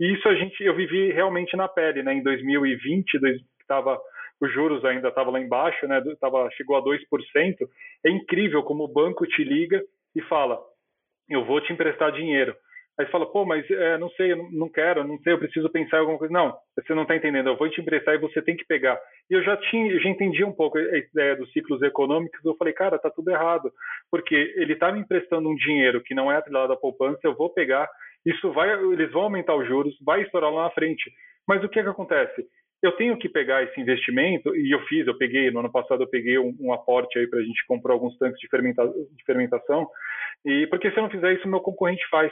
E isso a gente, eu vivi realmente na pele, né? Em 2020, que estava os juros ainda estavam lá embaixo, né? Tava, chegou a 2%. É incrível como o banco te liga e fala: eu vou te emprestar dinheiro. Aí você fala, pô, mas é, não sei, não quero, não sei, eu preciso pensar em alguma coisa. Não, você não está entendendo, eu vou te emprestar e você tem que pegar. E eu já tinha, eu já entendi um pouco a ideia dos ciclos econômicos, eu falei, cara, tá tudo errado, porque ele está me emprestando um dinheiro que não é atrelado à poupança, eu vou pegar, isso vai, eles vão aumentar os juros, vai estourar lá na frente. Mas o que é que acontece? eu tenho que pegar esse investimento, e eu fiz, eu peguei, no ano passado eu peguei um, um aporte aí para a gente comprar alguns tanques de, fermenta, de, fermentação, e porque se eu não fizer isso, meu concorrente faz.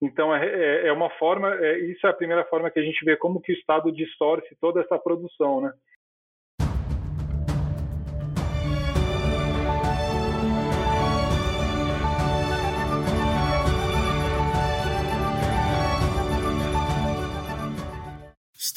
Então, é, é, é uma forma, é, isso é a primeira forma que a gente vê como que o Estado distorce toda essa produção, né?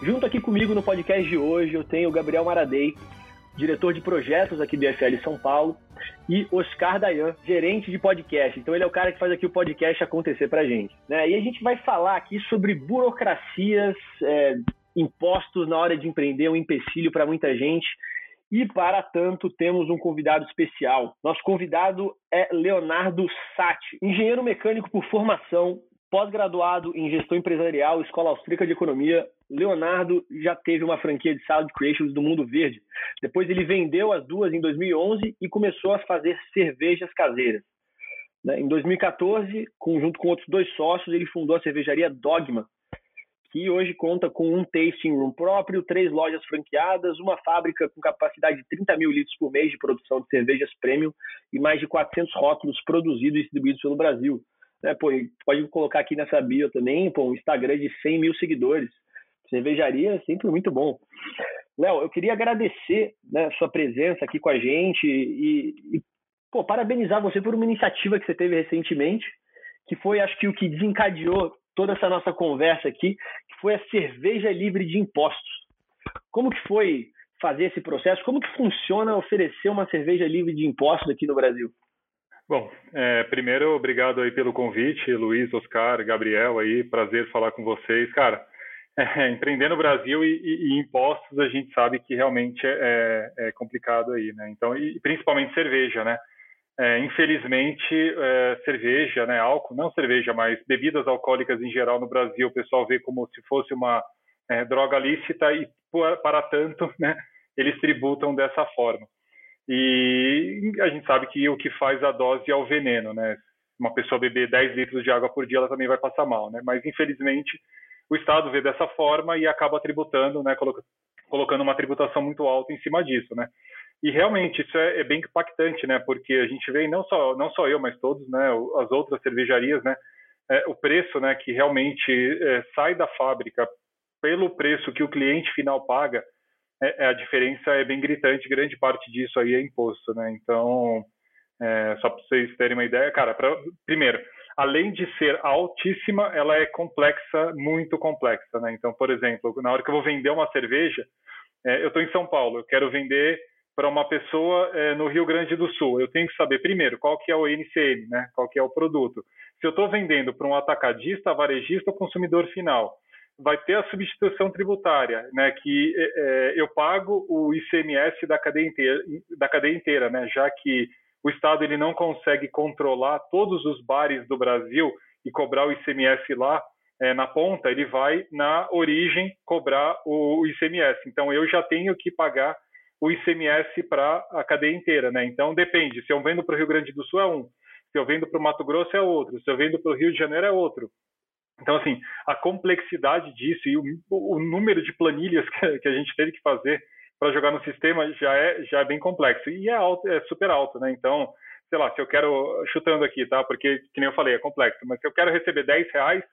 Junto aqui comigo no podcast de hoje eu tenho o Gabriel Maradei, diretor de projetos aqui do IFL São Paulo, e Oscar Dayan, gerente de podcast. Então ele é o cara que faz aqui o podcast acontecer pra gente. Né? E a gente vai falar aqui sobre burocracias, é, impostos na hora de empreender, um empecilho para muita gente. E para tanto, temos um convidado especial. Nosso convidado é Leonardo Sati, engenheiro mecânico por formação, pós-graduado em gestão empresarial, Escola Austríaca de Economia, Leonardo já teve uma franquia de salad creations do Mundo Verde. Depois ele vendeu as duas em 2011 e começou a fazer cervejas caseiras. Né, em 2014, junto com outros dois sócios, ele fundou a cervejaria Dogma, que hoje conta com um tasting room próprio, três lojas franqueadas, uma fábrica com capacidade de 30 mil litros por mês de produção de cervejas premium e mais de 400 rótulos produzidos e distribuídos pelo Brasil. Né, pô, pode colocar aqui nessa bio também pô, um Instagram de 100 mil seguidores. Cervejaria é sempre muito bom. Léo, eu queria agradecer né, sua presença aqui com a gente e, e pô, parabenizar você por uma iniciativa que você teve recentemente, que foi, acho que, o que desencadeou toda essa nossa conversa aqui, que foi a cerveja livre de impostos. Como que foi fazer esse processo? Como que funciona oferecer uma cerveja livre de impostos aqui no Brasil? Bom, é, primeiro, obrigado aí pelo convite, Luiz, Oscar, Gabriel aí, prazer falar com vocês. Cara, é, empreender no Brasil e, e, e, impostos a gente sabe que realmente é, é, é complicado aí, né? Então, e principalmente cerveja, né? É, infelizmente, é, cerveja, né, álcool, não cerveja, mas bebidas alcoólicas em geral no Brasil, o pessoal vê como se fosse uma é, droga lícita e para tanto, né, eles tributam dessa forma. E a gente sabe que o que faz a dose é o veneno, né? Uma pessoa beber 10 litros de água por dia, ela também vai passar mal, né? Mas infelizmente o Estado vê dessa forma e acaba tributando, né, colocando uma tributação muito alta em cima disso, né? E realmente isso é, é, bem impactante, né? Porque a gente vê não só não só eu, mas todos, né? As outras cervejarias, né? É, o preço, né? Que realmente é, sai da fábrica pelo preço que o cliente final paga, é, é a diferença é bem gritante. Grande parte disso aí é imposto, né? Então, é, só para vocês terem uma ideia, cara. Pra, primeiro, além de ser altíssima, ela é complexa, muito complexa, né? Então, por exemplo, na hora que eu vou vender uma cerveja, é, eu estou em São Paulo, eu quero vender para uma pessoa é, no Rio Grande do Sul. Eu tenho que saber primeiro qual que é o NCM, né? Qual que é o produto. Se eu estou vendendo para um atacadista, varejista ou consumidor final, vai ter a substituição tributária, né? Que é, é eu pago o ICMS da cadeia inteira, da cadeia inteira, né? Já que o Estado ele não consegue controlar todos os bares do Brasil e cobrar o ICMS lá é, na ponta, ele vai na origem cobrar o, ICMS. Então eu já tenho que pagar o ICMS para a cadeia inteira, né? Então depende. Se eu vendo para o Rio Grande do Sul é um, se eu vendo para o Mato Grosso é outro, se eu vendo para o Rio de Janeiro é outro. Então assim, a complexidade disso e o, o número de planilhas que, a gente teve que fazer para jogar no sistema já é, já é bem complexo. E é, alto, é super alto, né? Então, sei lá, se eu quero, chutando aqui, tá? Porque, que nem eu falei, é complexo, mas se eu quero receber 10 reais,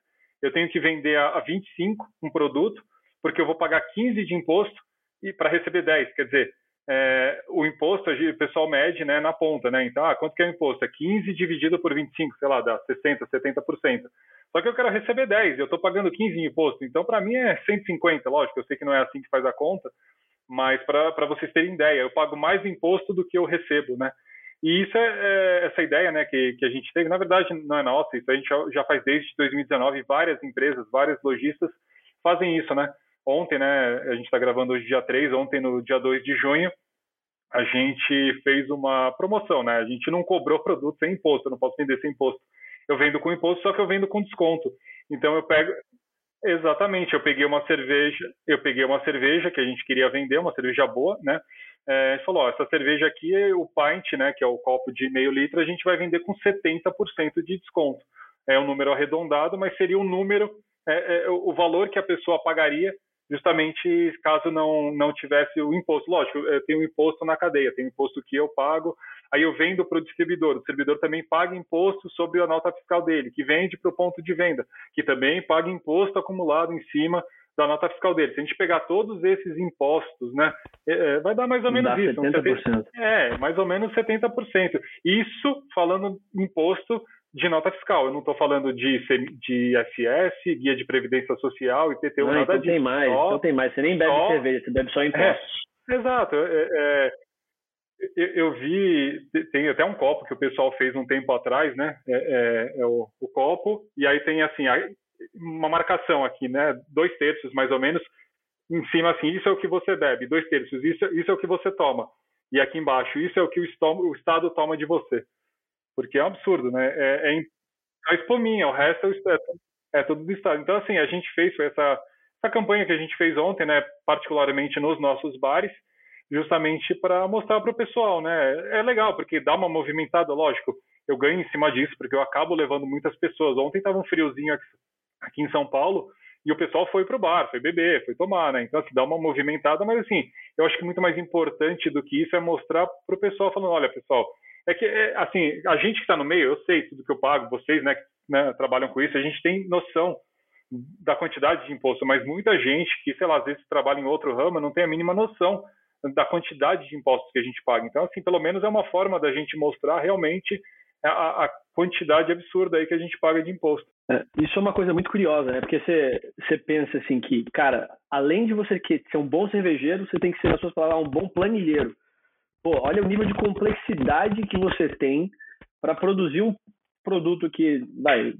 eu tenho que vender a, a 25 um produto, porque eu vou pagar 15 de imposto e para receber 10. Quer dizer, é, o imposto, o pessoal mede né, na ponta, né? Então, ah, quanto que é o imposto? É 15 dividido por 25, sei lá, dá 60%, 70%. Só que eu quero receber 10, eu estou pagando 15 em imposto. Então, para mim é 150, lógico, eu sei que não é assim que faz a conta, mas para vocês terem ideia, eu pago mais imposto do que eu recebo, né? E isso é, é, essa ideia né, que, que a gente teve, na verdade não é nossa, isso a gente já faz desde 2019, várias empresas, vários lojistas fazem isso, né? Ontem, né, a gente está gravando hoje dia 3, ontem no dia 2 de junho, a gente fez uma promoção, né? A gente não cobrou produto sem imposto, eu não posso vender sem imposto. Eu vendo com imposto, só que eu vendo com desconto. Então eu pego Exatamente, eu peguei uma cerveja, eu peguei uma cerveja que a gente queria vender, uma cerveja boa, né? É, falou, ó, essa cerveja aqui, o pint, né, que é o copo de meio litro, a gente vai vender com 70% de desconto. É um número arredondado, mas seria um número, é, é, o valor que a pessoa pagaria justamente caso não, não tivesse o imposto. Lógico, eu tenho um imposto na cadeia, tem um imposto que eu pago, aí eu vendo para o distribuidor, o distribuidor também paga imposto sobre a nota fiscal dele, que vende para o ponto de venda, que também paga imposto acumulado em cima da nota fiscal dele. Se a gente pegar todos esses impostos, né, é, é vai dar mais ou menos Dá isso. 70%. É, mais ou menos 70%. Isso falando imposto de nota fiscal. Eu não estou falando de, de ISS, guia de previdência social, IPTU, não, nada então disso. Tem mais, só, então tem mais. Você nem bebe só, cerveja, você bebe só impostos. É, exato. É, é, eu, eu, vi, tem até um copo que o pessoal fez um tempo atrás, né? É, é, é o, o, copo, e aí tem assim, uma marcação aqui, né? Dois terços mais ou menos, em cima assim, isso é o que você bebe, dois terços, isso, isso é o que você toma. E aqui embaixo, isso é o que o, estômago, o Estado toma de você porque é um absurdo, né? É, é, é a espuminha, o resto é, é, tudo do Estado. Então, assim, a gente fez essa, essa campanha que a gente fez ontem, né? Particularmente nos nossos bares, justamente para mostrar para o pessoal, né? É legal, porque dá uma movimentada, lógico. Eu ganho em cima disso, porque eu acabo levando muitas pessoas. Ontem estava um friozinho aqui, aqui em São Paulo, e o pessoal foi pro bar, foi beber, foi tomar, né? Então, assim, dá uma movimentada, mas assim, eu acho que muito mais importante do que isso é mostrar pro pessoal, falando, olha, pessoal, é que, é, assim, a gente que está no meio, eu sei tudo que eu pago, vocês, né, que né, trabalham com isso, a gente tem noção da quantidade de imposto, mas muita gente que, sei lá, às vezes trabalha em outro ramo, não tem a mínima noção da quantidade de impostos que a gente paga. Então, assim, pelo menos é uma forma da gente mostrar realmente a, a quantidade absurda aí que a gente paga de imposto. É, isso é uma coisa muito curiosa, né? Porque você, pensa assim que, cara, além de você ser um bom cervejeiro, você tem que ser, nas suas palavras, um bom planilheiro pô, olha o nível de complexidade que você tem para produzir um produto que vai,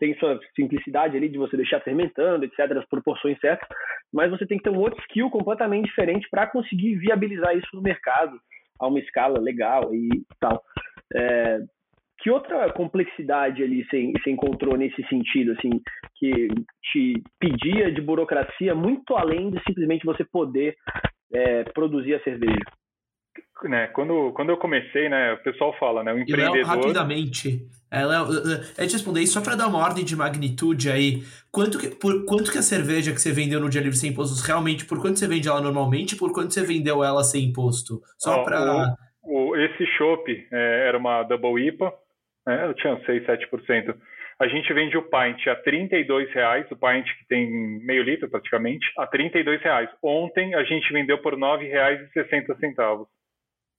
tem sua simplicidade ali de você deixar fermentando, etc., as proporções certas, mas você tem que ter um outro skill completamente diferente para conseguir viabilizar isso no mercado a uma escala legal e tal. É, que outra complexidade ali você, você encontrou nesse sentido, assim, que te pedia de burocracia muito além de simplesmente você poder é, produzir a cerveja? Né, quando, quando eu comecei, né, o pessoal fala, né, o empreendedor... E Léo, rapidamente, é, Léo, é te responder só para dar uma ordem de magnitude aí, quanto que, por quanto que a cerveja que você vendeu no dia livre sem impostos, realmente, por quanto você vende ela normalmente por quanto você vendeu ela sem imposto? Só para... Esse chopp é, era uma Double IPA, né, eu tinha 6, 7%. A gente vende o pint a R$ reais, o pint que tem meio litro praticamente, a R$ reais. Ontem a gente vendeu por R$ 9,60.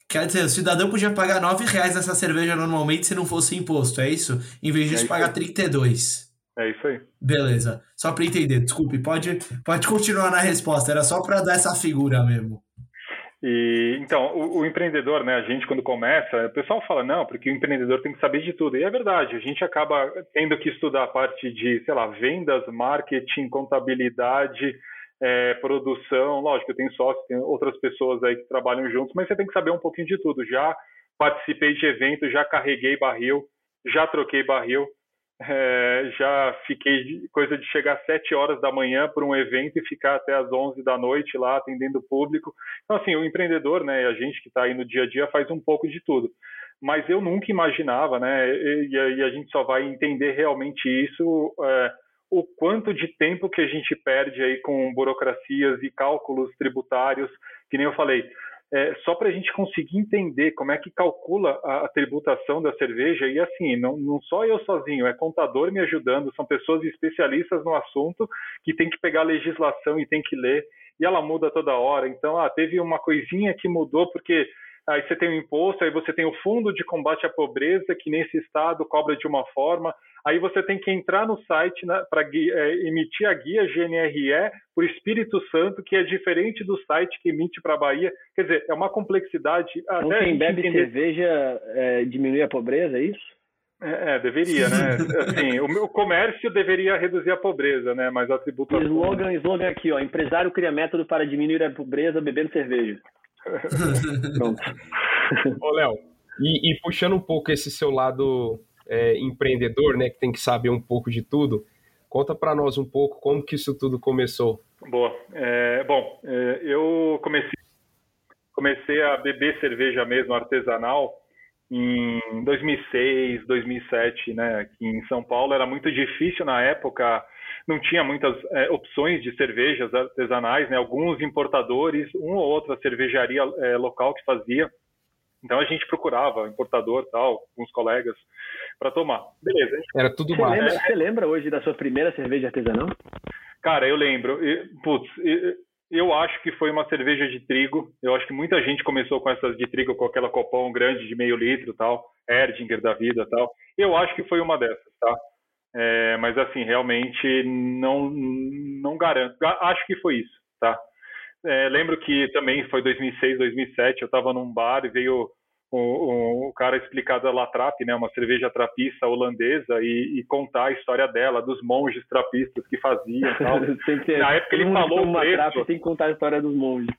Quer dizer, o cidadão podia pagar 9 reais nessa cerveja normalmente se não fosse imposto, é isso? Em vez disso, é pagar 32. É isso aí. Beleza. Só para entender, desculpe, pode, pode continuar na resposta, era só para dar essa figura mesmo. E, então, o, o, empreendedor, né, a gente quando começa, o pessoal fala, não, porque o empreendedor tem que saber de tudo. E é verdade, a gente acaba tendo que estudar a parte de, sei lá, vendas, marketing, contabilidade, é, produção, lógico, eu tenho sócios, tem outras pessoas aí que trabalham juntos, mas você tem que saber um pouquinho de tudo. Já participei de eventos, já carreguei barril, já troquei barril, é, já fiquei coisa de chegar às 7 horas da manhã para um evento e ficar até às 11 da noite lá atendendo o público. Então, assim, o empreendedor, né, a gente que está aí no dia a dia faz um pouco de tudo. Mas eu nunca imaginava, né, e, e a gente só vai entender realmente isso. É, o quanto de tempo que a gente perde aí com burocracias e cálculos tributários, que nem eu falei. é, só para a gente conseguir entender como é que calcula a, a tributação da cerveja, e assim, não, não, só eu sozinho, é contador me ajudando, são pessoas especialistas no assunto que tem que pegar a legislação e tem que ler, e ela muda toda hora. Então, ah, teve uma coisinha que mudou porque aí você tem o imposto, aí você tem o fundo de combate à pobreza, que nesse estado cobra de uma forma, aí você tem que entrar no site né, para é, emitir a guia GNRE por Espírito Santo, que é diferente do site que emite para a Bahia. Quer dizer, é uma complexidade. Então, quem bebe entender... cerveja é, diminui a pobreza, é isso? É, é, deveria, né? Assim, o, o, comércio deveria reduzir a pobreza, né? Mas a tributação... Slogan, slogan aqui, ó. Empresário cria método para diminuir a pobreza bebendo cerveja. Pronto. Ô, Léo, e, e, puxando um pouco esse seu lado é, empreendedor, né, que tem que saber um pouco de tudo, conta para nós um pouco como que isso tudo começou. Boa. É, bom, é, eu comecei, comecei a beber cerveja mesmo artesanal em 2006, 2007, né, aqui em São Paulo. Era muito difícil na época não tinha muitas é, opções de cervejas artesanais, né? Alguns importadores, uma ou outra cervejaria é, local que fazia. Então a gente procurava importador, tal, com os colegas para tomar. Beleza. Era tudo você lembra, você lembra hoje da sua primeira cerveja artesanal? Cara, eu lembro. E, putz, eu acho que foi uma cerveja de trigo. Eu acho que muita gente começou com essas de trigo, com aquela copão grande de meio litro, tal, Erdinger da vida, tal. Eu acho que foi uma dessas, tá? É, mas assim, realmente não, não garanto. Acho que foi isso, tá? É, lembro que também foi 2006, 2007, eu estava num bar e veio o, o, o, cara explicar da Latrap, né, uma cerveja trapista holandesa, e, e, contar a história dela, dos monges trapistas que faziam tal. Na época ele falou o preço. Trap, tem que contar a história dos monges.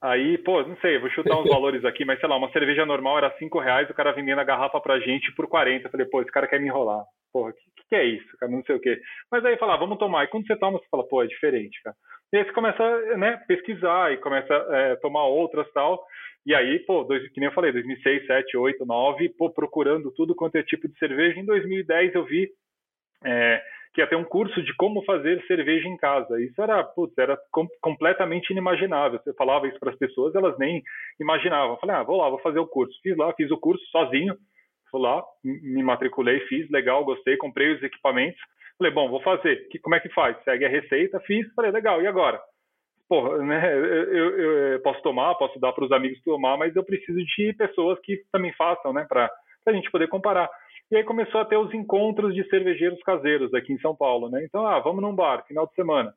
Aí, pô, não sei, vou chutar uns valores aqui, mas sei lá, uma cerveja normal era 5 reais, o cara vendendo a garrafa pra gente por 40. Eu falei, pô, esse cara quer me enrolar porra, o que, que, é isso, cara? Não sei o quê. Mas aí fala, ah, vamos tomar. E quando você toma, você fala, pô, é diferente, cara. E aí você começa, né, pesquisar e começa a é, tomar outras tal. E aí, pô, dois, que nem eu falei, 2006, 7, 8, 9, pô, procurando tudo quanto é tipo de cerveja. Em 2010 eu vi é, que ia ter um curso de como fazer cerveja em casa. Isso era, putz, era com, completamente inimaginável. Você falava isso para as pessoas, elas nem imaginavam. Eu falei, ah, vou lá, vou fazer o curso. Fiz lá, fiz o curso sozinho fui lá, me matriculei, fiz, legal, gostei, comprei os equipamentos. Falei, bom, vou fazer. Que, como é que faz? Segue a receita, fiz, falei, legal, e agora? Porra, né, eu, eu, eu posso tomar, posso dar para os amigos tomar, mas eu preciso de pessoas que também façam, né, para a gente poder comparar. E aí começou a ter os encontros de cervejeiros caseiros aqui em São Paulo, né? Então, ah, vamos num bar, final de semana.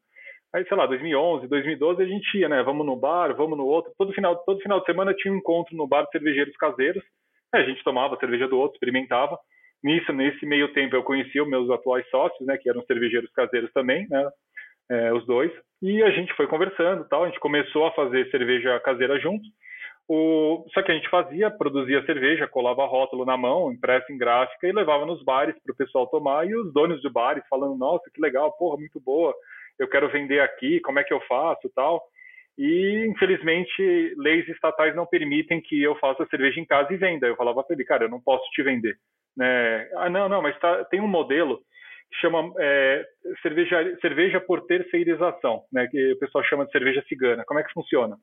Aí, sei lá, 2011, 2012 a gente ia, né? Vamos no bar, vamos no outro. Todo final, todo final de semana tinha um encontro no bar de cervejeiros caseiros. A gente tomava a cerveja do outro, experimentava. Nisso, nesse meio tempo, eu conheci os meus atuais sócios, né, que eram cervejeiros caseiros também, né, é, os dois. E a gente foi conversando, tal. A gente começou a fazer cerveja caseira juntos. O... Só que a gente fazia, produzia cerveja, colava rótulo na mão, impresso em gráfica e levava nos bares para o pessoal tomar. E os donos de bares falando: Nossa, que legal, porra, muito boa. Eu quero vender aqui, como é que eu faço, tal. E, infelizmente, leis estatais não permitem que eu faça cerveja em casa e venda. Eu falava para ele, cara, eu não posso te vender. Né? Ah, não, não, mas tá, tem um modelo que chama é, cerveja, cerveja por terceirização, né? que o pessoal chama de cerveja cigana. Como é que funciona?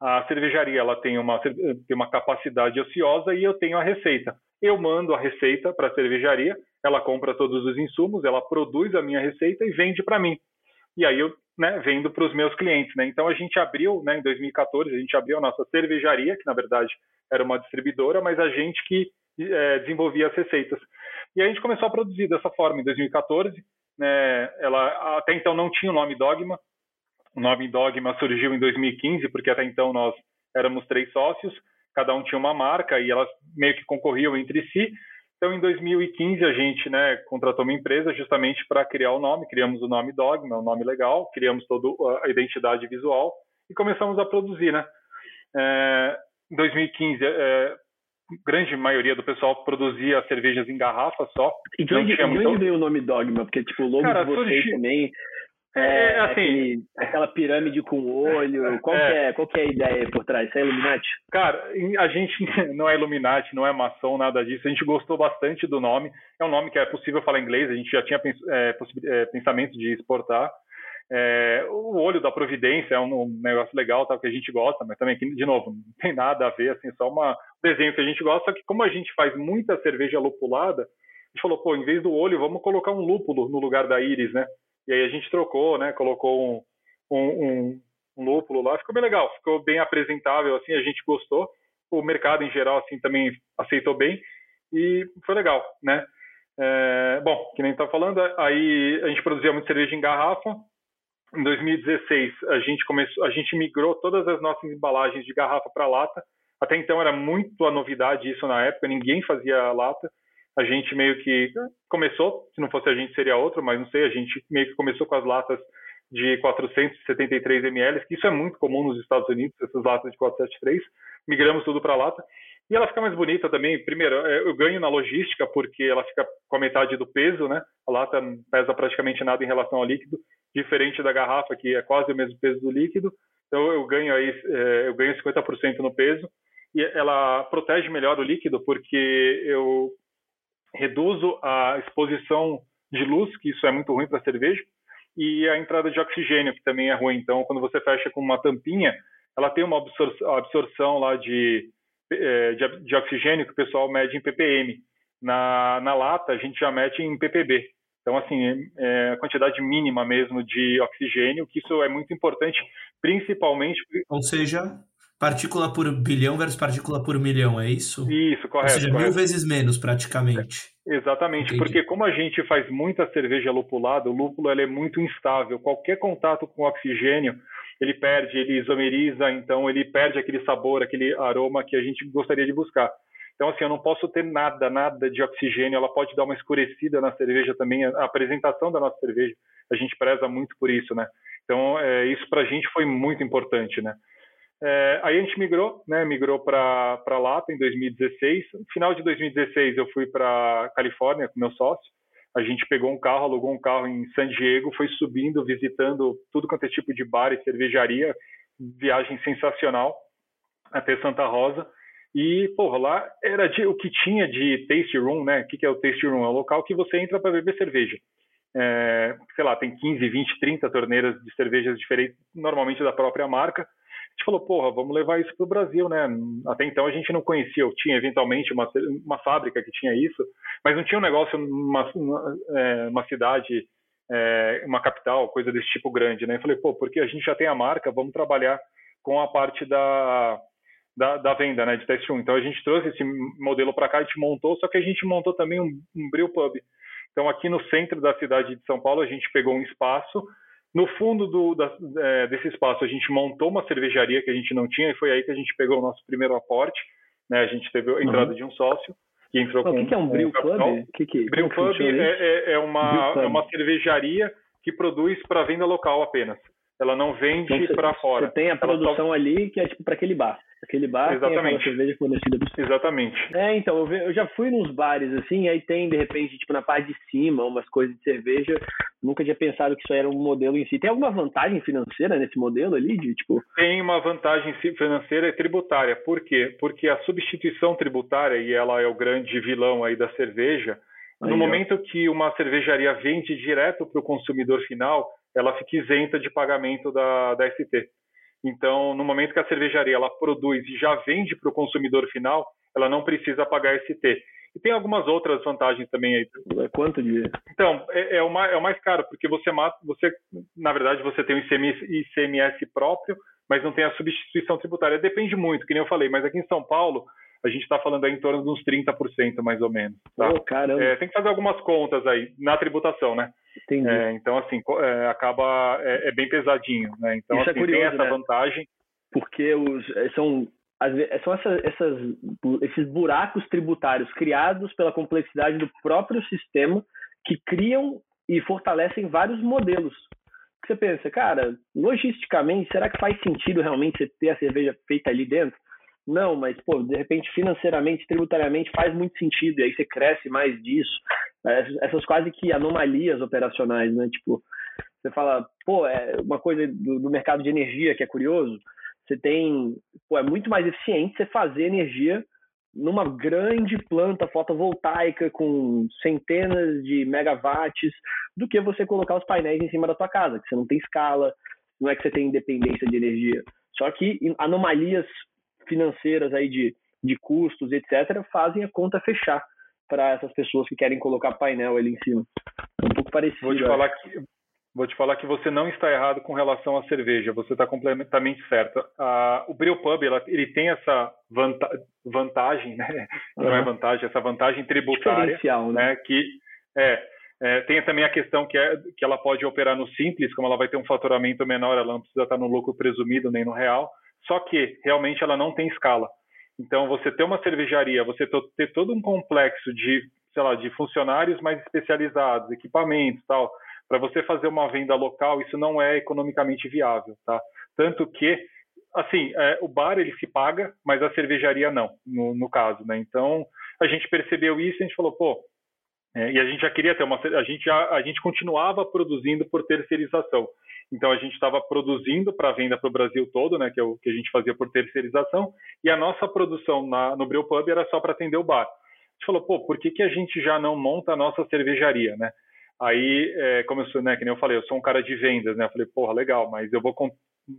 A cervejaria ela tem uma, tem uma capacidade ociosa e eu tenho a receita. Eu mando a receita para a cervejaria, ela compra todos os insumos, ela produz a minha receita e vende para mim. E aí eu né, vendo para os meus clientes. Né? Então a gente abriu, né, em 2014, a gente abriu a nossa cervejaria, que na verdade era uma distribuidora, mas a gente que é, desenvolvia as receitas. E a gente começou a produzir dessa forma em 2014. Né, ela até então não tinha o nome Dogma. O nome Dogma surgiu em 2015, porque até então nós éramos três sócios, cada um tinha uma marca e elas meio que concorriam entre si. Então, em 2015, a gente né, contratou uma empresa justamente para criar o nome. Criamos o nome Dogma, um nome legal, criamos toda a identidade visual e começamos a produzir. Né? É, em 2015, é, grande maioria do pessoal produzia cervejas em garrafa só. E de onde, de onde veio o nome Dogma? Porque tipo, o logo Cara, de vocês surgi... também é, é, assim, aquele, aquela pirâmide com olho. Qual, é, é, qual é a ideia por trás? Isso é Illuminati? Cara, a gente não é Illuminati, não é maçom, nada disso. A gente gostou bastante do nome. É um nome que é possível falar inglês, a gente já tinha é, é, pensamento de exportar. É, o olho da providência é um, um negócio legal, tá, que a gente gosta, mas também, de novo, não tem nada a ver, assim, só uma, um desenho que a gente gosta, só que como a gente faz muita cerveja lupulada, a gente falou, pô, em vez do olho, vamos colocar um lúpulo no lugar da íris, né? E aí a gente trocou, né? Colocou um, um, um lúpulo lá, ficou bem legal, ficou bem apresentável, assim, a gente gostou. O mercado em geral, assim, também aceitou bem e foi legal, né? É, bom, que nem tá falando, aí a gente produzia muita cerveja em garrafa. Em 2016, a gente começou, a gente migrou todas as nossas embalagens de garrafa para lata. Até então era muito a novidade isso na época, ninguém fazia lata. A gente meio que começou, se não fosse a gente seria outro, mas não sei, a gente meio que começou com as latas de 473 ml, que isso é muito comum nos Estados Unidos, essas latas de 473. Migramos tudo para lata. E ela fica mais bonita também. Primeiro, é, eu ganho na logística porque ela fica com a metade do peso, né? A lata pesa praticamente nada em relação ao líquido, diferente da garrafa que é quase o mesmo peso do líquido. Então eu ganho aí, é, eu ganho 50% no peso ela protege melhor o líquido porque eu reduzo a exposição de luz, que isso é muito ruim para a cerveja, e a entrada de oxigênio, que também é ruim. Então, quando você fecha com uma tampinha, ela tem uma absorção, absorção lá de é, de, de, oxigênio que o pessoal mede em ppm. Na, na lata, a gente já mede em ppb. Então, assim, é a quantidade mínima mesmo de oxigênio, que isso é muito importante, principalmente... Ou seja, partícula por bilhão versus partícula por milhão, é isso? Isso, correto. Ou seja, correto. mil vezes menos, praticamente. É, exatamente, Entendi. porque como a gente faz muita cerveja lupulada, o lúpulo é muito instável. Qualquer contato com oxigênio ele perde, ele isomeriza, então ele perde aquele sabor, aquele aroma que a gente gostaria de buscar. Então, assim, eu não posso ter nada, nada de oxigênio, ela pode dar uma escurecida na cerveja também, a apresentação da nossa cerveja, a gente preza muito por isso, né? Então, é, isso para a gente foi muito importante, né? É, aí a gente migrou, né? Migrou para Lata em 2016. No final de 2016, eu fui para Califórnia com meu sócio a gente pegou um carro, alugou um carro em San Diego, foi subindo, visitando tudo quanto é tipo de bar e cervejaria, viagem sensacional até Santa Rosa. E, porra, lá era de, o que tinha de taste room, né? O que, que é o taste room? É o local que você entra para beber cerveja. É, sei lá, tem 15, 20, 30 torneiras de cervejas diferentes, normalmente da própria marca gente falou, porra, vamos levar isso para o Brasil, né? Até então a gente não conhecia, eu tinha eventualmente uma, uma fábrica que tinha isso, mas não tinha um negócio numa uma, é, uma cidade, é, uma capital, coisa desse tipo grande, né? Eu falei, pô, porque a gente já tem a marca, vamos trabalhar com a parte da, da, da venda, né, de test room. Então a gente trouxe esse modelo para cá, a gente montou, só que a gente montou também um, um brew pub. Então aqui no centro da cidade de São Paulo a gente pegou um espaço no fundo do, da, é, desse espaço, a gente montou uma cervejaria que a gente não tinha e foi aí que a gente pegou o nosso primeiro aporte. Né? A gente teve a entrada uhum. de um sócio que entrou com. O que, que é um brew club? Que que, brew é, é, é, uma, é uma cervejaria que produz para venda local apenas. Ela não vende então, para fora. Você tem a produção só... ali que é tipo para aquele bar. Aquele bar Exatamente. tem cerveja fornecida do Exatamente. É, então, eu, eu, já fui nos bares, assim, aí tem, de repente, tipo, na parte de cima, umas coisas de cerveja. Nunca tinha pensado que isso era um modelo em si. Tem alguma vantagem financeira nesse modelo ali? De, tipo... Tem uma vantagem financeira e tributária. Por quê? Porque a substituição tributária, e ela é o grande vilão aí da cerveja, aí, no ó. momento que uma cervejaria vende direto para o consumidor final, ela fica isenta de pagamento da, da ST. Então, no momento que a cervejaria ela produz e já vende para o consumidor final, ela não precisa pagar ST. E tem algumas outras vantagens também aí. É quanto de? Então, é, é, o, mais, é o mais caro, porque você mata, você, na verdade, você tem o ICMS, ICMS próprio, mas não tem a substituição tributária. Depende muito, que nem eu falei, mas aqui em São Paulo, a gente está falando aí em torno de uns 30% mais ou menos. Tá? Oh, caramba. É, tem que fazer algumas contas aí na tributação, né? É, então, assim, é, acaba é, é, bem pesadinho, né? Então, Isso é assim, curioso, tem essa né? vantagem. Porque os, é, são, são essas, essas, esses buracos tributários criados pela complexidade do próprio sistema que criam e fortalecem vários modelos. Você pensa, cara, logisticamente, será que faz sentido realmente você ter a cerveja feita ali dentro? Não, mas, pô, de repente, financeiramente, tributariamente, faz muito sentido, e aí você cresce mais disso. Essas quase que anomalias operacionais, né? Tipo, você fala, pô, é uma coisa do, do mercado de energia que é curioso. Você tem, pô, é muito mais eficiente você fazer energia numa grande planta fotovoltaica com centenas de megawatts do que você colocar os painéis em cima da tua casa, que você não tem escala, não é que você tem independência de energia. Só que anomalias financeiras aí de, de custos, etc., fazem a conta fechar para essas pessoas que querem colocar painel ali em cima. É um pouco parecido. Vou te, falar que, vou te falar que você não está errado com relação à cerveja, você está completamente certo. Ah, o Brewpub, ela, ele tem essa vanta vantagem, né? Uhum. Não é vantagem, essa vantagem tributária, né? né? Que é, é, tem também a questão que, é, que ela pode operar no simples, como ela vai ter um faturamento menor, ela não precisa estar no lucro presumido nem no real. Só que realmente ela não tem escala. Então, você ter uma cervejaria, você ter todo um complexo de, sei lá, de funcionários mais especializados, equipamentos, tal, para você fazer uma venda local, isso não é economicamente viável, tá? Tanto que, assim, é, o bar ele se paga, mas a cervejaria não, no, no caso, né? Então, a gente percebeu isso e a gente falou, pô, é, e a gente já queria ter uma, a gente já, a gente continuava produzindo por terceirização. Então a gente estava produzindo para venda para o Brasil todo, né, que é o que a gente fazia por terceirização, e a nossa produção na, no Brewpub era só para atender o bar. A gente falou, pô, por que, que a gente já não monta a nossa cervejaria, né? Aí, é, como eu né, que nem eu falei, eu sou um cara de vendas, né? Eu falei, porra, legal, mas eu vou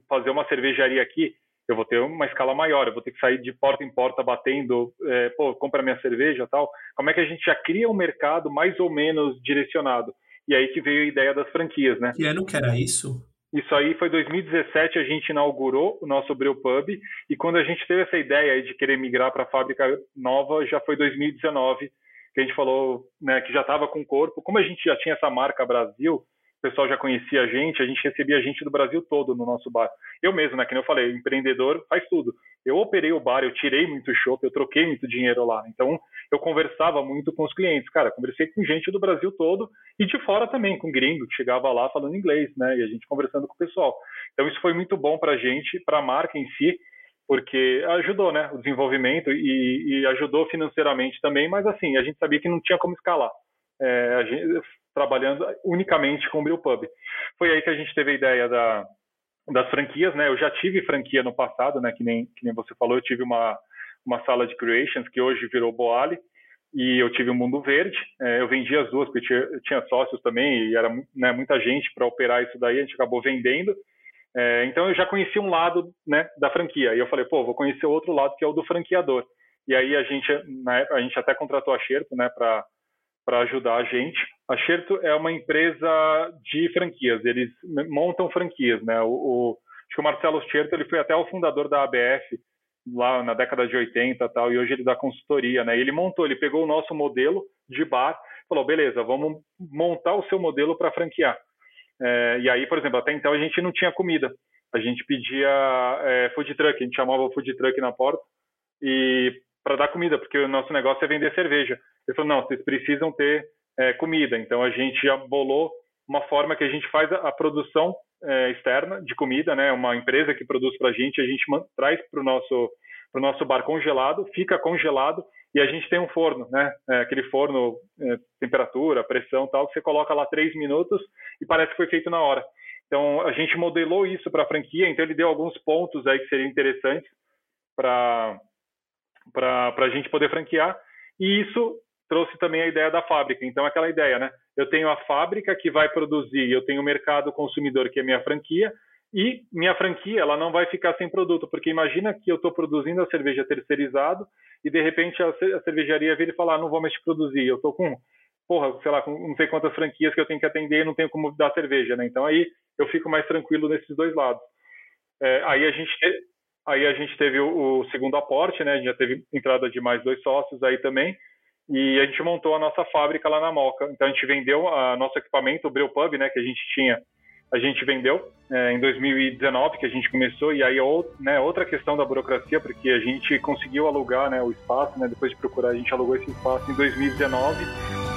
fazer uma cervejaria aqui, eu vou ter uma escala maior, eu vou ter que sair de porta em porta batendo, é, pô, compra minha cerveja tal. Como é que a gente já cria um mercado mais ou menos direcionado? E aí que veio a ideia das franquias, né? Que ano que era isso? Isso aí foi 2017, a gente inaugurou o nosso Brewpub, e quando a gente teve essa ideia de querer migrar para a fábrica nova, já foi 2019, que a gente falou né, que já estava com o corpo. Como a gente já tinha essa marca Brasil, o pessoal já conhecia a gente, a gente recebia gente do Brasil todo no nosso bar. Eu mesmo, né, que eu falei, empreendedor faz tudo. Eu operei o bar, eu tirei muito chopp, eu troquei muito dinheiro lá. Então, eu conversava muito com os clientes. Cara, conversei com gente do Brasil todo e de fora também, com gringo, que chegava lá falando inglês, né, e a gente conversando com o pessoal. Então, isso foi muito bom para a gente, para a marca em si, porque ajudou, né, o desenvolvimento e, e, ajudou financeiramente também, mas assim, a gente sabia que não tinha como escalar. É, a gente, trabalhando unicamente com o Brewpub. Foi aí que a gente teve a ideia da, das franquias, né? Eu já tive franquia no passado, né? Que nem, que nem você falou, eu tive uma, uma sala de creations que hoje virou Boali e eu tive o Mundo Verde. É, eu vendi as duas, porque tinha, tinha sócios também e era né, muita gente para operar isso daí, a gente acabou vendendo. É, então eu já conheci um lado né, da franquia e eu falei, pô, vou conhecer o outro lado que é o do franqueador. E aí a gente, né, a gente até contratou a Sherpa, né, para para ajudar a gente. A Xerto é uma empresa de franquias, eles montam franquias, né? O, o, acho que o Marcelo Xerto ele foi até o fundador da ABF lá na década de 80 tal, e hoje ele dá consultoria, né? Ele montou, ele pegou o nosso modelo de bar, falou, beleza, vamos montar o seu modelo para franquear. É, e aí, por exemplo, até então a gente não tinha comida, a gente pedia é, food truck, a gente chamava food truck na porta e para dar comida, porque o nosso negócio é vender cerveja. Ele falou, não, vocês precisam ter é, comida. Então a gente já bolou uma forma que a gente faz a, a produção é, externa de comida, né? Uma empresa que produz para a gente, a gente traz para o nosso para o nosso bar congelado, fica congelado e a gente tem um forno, né? É, aquele forno, é, temperatura, pressão, tal, que você coloca lá três minutos e parece que foi feito na hora. Então a gente modelou isso para a franquia, então ele deu alguns pontos aí que seriam interessantes para para a gente poder franquear e isso trouxe também a ideia da fábrica. Então, aquela ideia, né? Eu tenho a fábrica que vai produzir, eu tenho o mercado consumidor, que é minha franquia, e minha franquia ela não vai ficar sem produto, porque imagina que eu estou produzindo a cerveja terceirizado e de repente a, cervejaria vira e fala, ah, não vou mais te produzir, eu estou com, porra, sei lá, com não sei quantas franquias que eu tenho que atender e não tenho como dar cerveja, né? Então aí eu fico mais tranquilo nesses dois lados. É, aí a gente aí a gente teve o, o segundo aporte, né? A gente já teve entrada de mais dois sócios aí também e a gente montou a nossa fábrica lá na Moca. Então a gente vendeu a nosso equipamento, o Brewpub, né, que a gente tinha, a gente vendeu é, em 2019 que a gente começou e aí né, outra questão da burocracia porque a gente conseguiu alugar né, o espaço, né, depois de procurar a gente alugou esse espaço em 2019.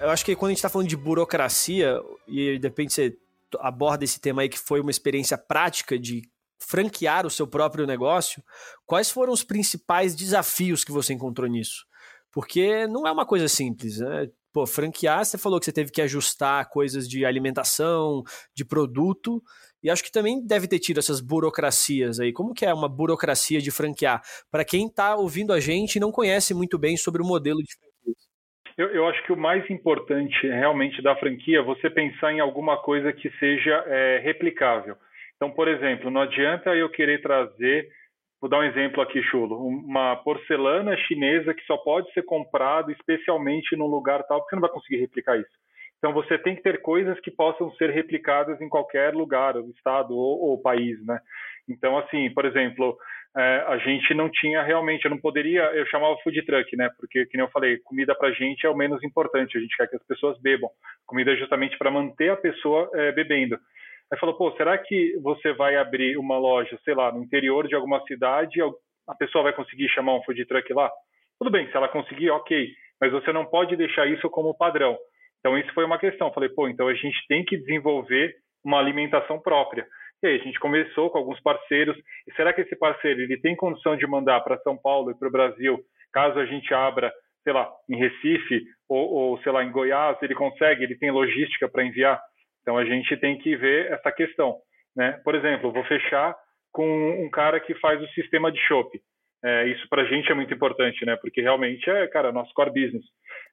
Eu acho que quando a gente está falando de burocracia, e de repente você aborda esse tema aí que foi uma experiência prática de franquear o seu próprio negócio, quais foram os principais desafios que você encontrou nisso? Porque não é uma coisa simples, né? pô, franquear, você falou que você teve que ajustar coisas de alimentação, de produto, e acho que também deve ter tido essas burocracias aí. Como que é uma burocracia de franquear? Para quem está ouvindo a gente e não conhece muito bem sobre o modelo de. Eu, eu, acho que o mais importante realmente da franquia é você pensar em alguma coisa que seja é, replicável. Então, por exemplo, não adianta eu querer trazer, vou dar um exemplo aqui, Chulo, uma porcelana chinesa que só pode ser comprado especialmente num lugar tal, porque você não vai conseguir replicar isso. Então você tem que ter coisas que possam ser replicadas em qualquer lugar, estado ou, ou país, né? Então assim, por exemplo, é, a gente não tinha realmente, eu não poderia, eu chamava food truck, né? Porque, como eu falei, comida para a gente é o menos importante. A gente quer que as pessoas bebam. Comida é justamente para manter a pessoa é, bebendo. Aí falou, pô, será que você vai abrir uma loja, sei lá, no interior de alguma cidade, a pessoa vai conseguir chamar um food truck lá? Tudo bem, se ela conseguir, ok. Mas você não pode deixar isso como padrão. Então, isso foi uma questão. Falei, pô, então a gente tem que desenvolver uma alimentação própria. E aí, a gente começou com alguns parceiros. E será que esse parceiro ele tem condição de mandar para São Paulo e para o Brasil, caso a gente abra, sei lá, em Recife ou, ou, sei lá, em Goiás, ele consegue, ele tem logística para enviar? Então, a gente tem que ver essa questão. Né? Por exemplo, vou fechar com um cara que faz o sistema de shopping. É, isso para a gente é muito importante, né? Porque realmente é, cara, nosso core business.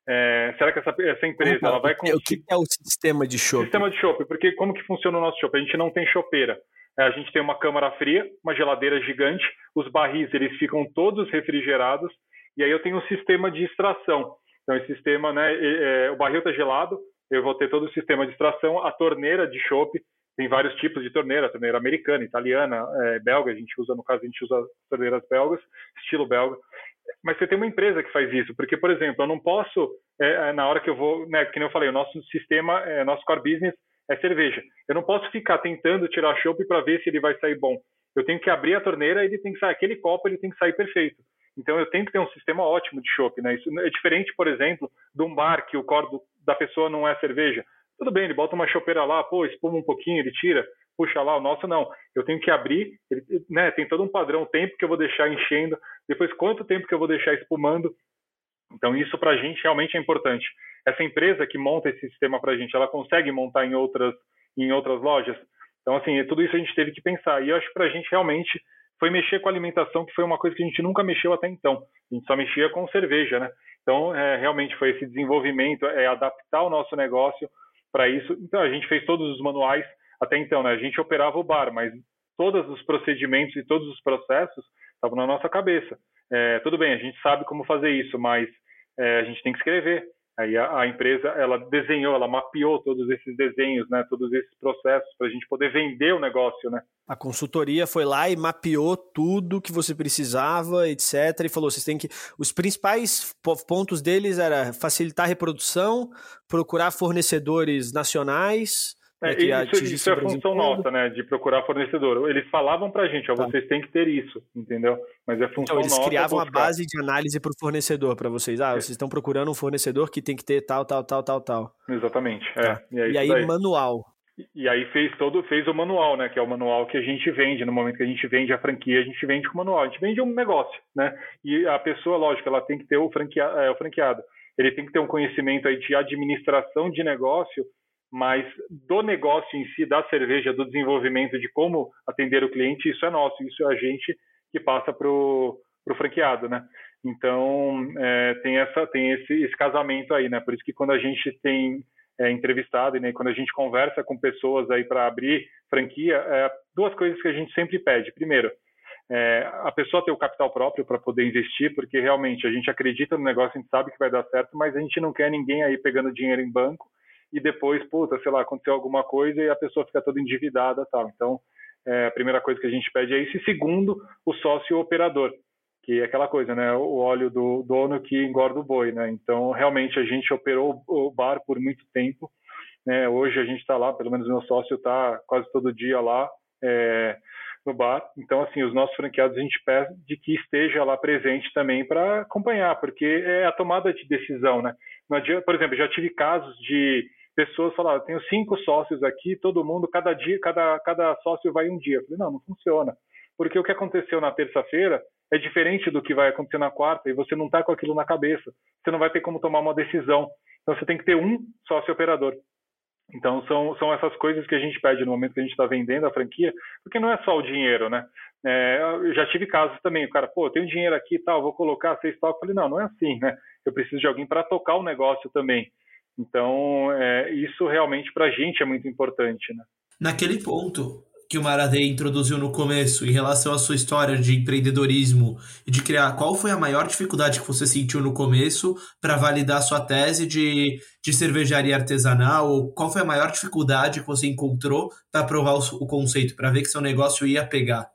É, será que essa, essa empresa ela vai conseguir... O que é o sistema de shopping? Sistema de shopping, porque como que funciona o nosso shopping? A gente não tem chopeira. É, a gente tem uma câmara fria, uma geladeira gigante, os barris eles ficam todos refrigerados, e aí eu tenho um sistema de extração. Então, esse sistema, né, é, o barril está gelado, eu vou ter todo o sistema de extração, a torneira de chopp, tem vários tipos de torneira, torneira americana, italiana, é, belga, a gente usa, no caso, a gente usa torneiras belgas, estilo belga. Mas você tem uma empresa que faz isso, porque, por exemplo, eu não posso, é, é na hora que eu vou, né, que nem eu falei, o nosso sistema, é, nosso core business é cerveja. Eu não posso ficar tentando tirar chopp para ver se ele vai sair bom. Eu tenho que abrir a torneira e ele tem que sair, aquele copo ele tem que sair perfeito. Então eu tenho que ter um sistema ótimo de chopp, né? Isso é diferente, por exemplo, de um bar que o core da pessoa não é cerveja. Tudo bem, ele bota uma chopeira lá, pô, espuma um pouquinho, ele tira, puxa lá, o nosso não. Eu tenho que abrir, ele, né, tem todo um padrão, tempo que eu vou deixar enchendo, depois quanto tempo que eu vou deixar espumando. Então isso para a gente realmente é importante. Essa empresa que monta esse sistema para a gente, ela consegue montar em outras em outras lojas. Então assim, tudo isso a gente teve que pensar. E eu acho que para a gente realmente foi mexer com alimentação, que foi uma coisa que a gente nunca mexeu até então. A gente só mexia com cerveja, né? Então, é, realmente foi esse desenvolvimento, é adaptar o nosso negócio para isso. Então, a gente fez todos os manuais até então, né? A gente operava o bar, mas todos os procedimentos e todos os processos estavam na nossa cabeça. É, tudo bem, a gente sabe como fazer isso, mas é, a gente tem que escrever. Aí a, a, empresa ela desenhou, ela mapeou todos esses desenhos, né, todos esses processos para a gente poder vender o negócio, né? A consultoria foi lá e mapeou tudo que você precisava, etc. E falou: vocês têm que. Os principais pontos deles era facilitar a reprodução, procurar fornecedores nacionais é, isso, isso é função nossa, né? De procurar fornecedor. Eles falavam pra gente, ó, tá. vocês têm que ter isso, entendeu? Mas é função então, eles nossa. Eles criavam a base de análise para o fornecedor para vocês. Ah, é. vocês estão procurando um fornecedor que tem que ter tal, tal, tal, tal, tal. Exatamente. É. Tá. É. E, e aí, manual. E aí fez todo, fez o manual, né? Que é o manual que a gente vende. No momento que a gente vende a franquia, a gente vende com o manual. A gente vende um negócio, né? E a pessoa, lógico, ela tem que ter o, franquea, é, o franqueado. Ele tem que ter um conhecimento aí de administração de negócio mas do negócio em si, da cerveja, do desenvolvimento de como atender o cliente, isso é nosso, isso é a gente que passa para o franqueado, né? Então, é, tem, essa, tem esse, esse, casamento aí, né? Por isso que quando a gente tem é, entrevistado, né, quando a gente conversa com pessoas aí para abrir franquia, é, duas coisas que a gente sempre pede. Primeiro, é, a pessoa ter o capital próprio para poder investir, porque realmente a gente acredita no negócio, a gente sabe que vai dar certo, mas a gente não quer ninguém aí pegando dinheiro em banco e depois, puta, sei lá, aconteceu alguma coisa e a pessoa fica toda endividada tal. Então, é, a primeira coisa que a gente pede é isso. E segundo, o sócio operador, que é aquela coisa, né? O óleo do dono que engorda o boi, né? Então, realmente, a gente operou o bar por muito tempo. Né? Hoje a gente está lá, pelo menos meu sócio está quase todo dia lá é, no bar. Então, assim, os nossos franqueados a gente pede que esteja lá presente também para acompanhar, porque é a tomada de decisão, né? Adianta, por exemplo, já tive casos de pessoas falaram, tenho cinco sócios aqui, todo mundo, cada dia, cada, cada sócio vai um dia. Eu falei, não, não funciona. Porque o que aconteceu na terça-feira é diferente do que vai acontecer na quarta e você não está com aquilo na cabeça. Você não vai ter como tomar uma decisão. Então você tem que ter um sócio operador. Então são, são essas coisas que a gente pede no momento que a gente está vendendo a franquia, porque não é só o dinheiro, né? É, eu já tive casos também, o cara, pô, tenho dinheiro aqui e tal, vou colocar seis. Eu falei, não, não é assim, né? Eu preciso de alguém para tocar o negócio também. Então, é, isso realmente para a gente é muito importante, né? Naquele ponto, que o Maradei introduziu no começo em relação à sua história de empreendedorismo e de criar, qual foi a maior dificuldade que você sentiu no começo para validar sua tese de, de cervejaria artesanal? Ou qual foi a maior dificuldade que você encontrou para provar o, o conceito, para ver que seu negócio ia pegar?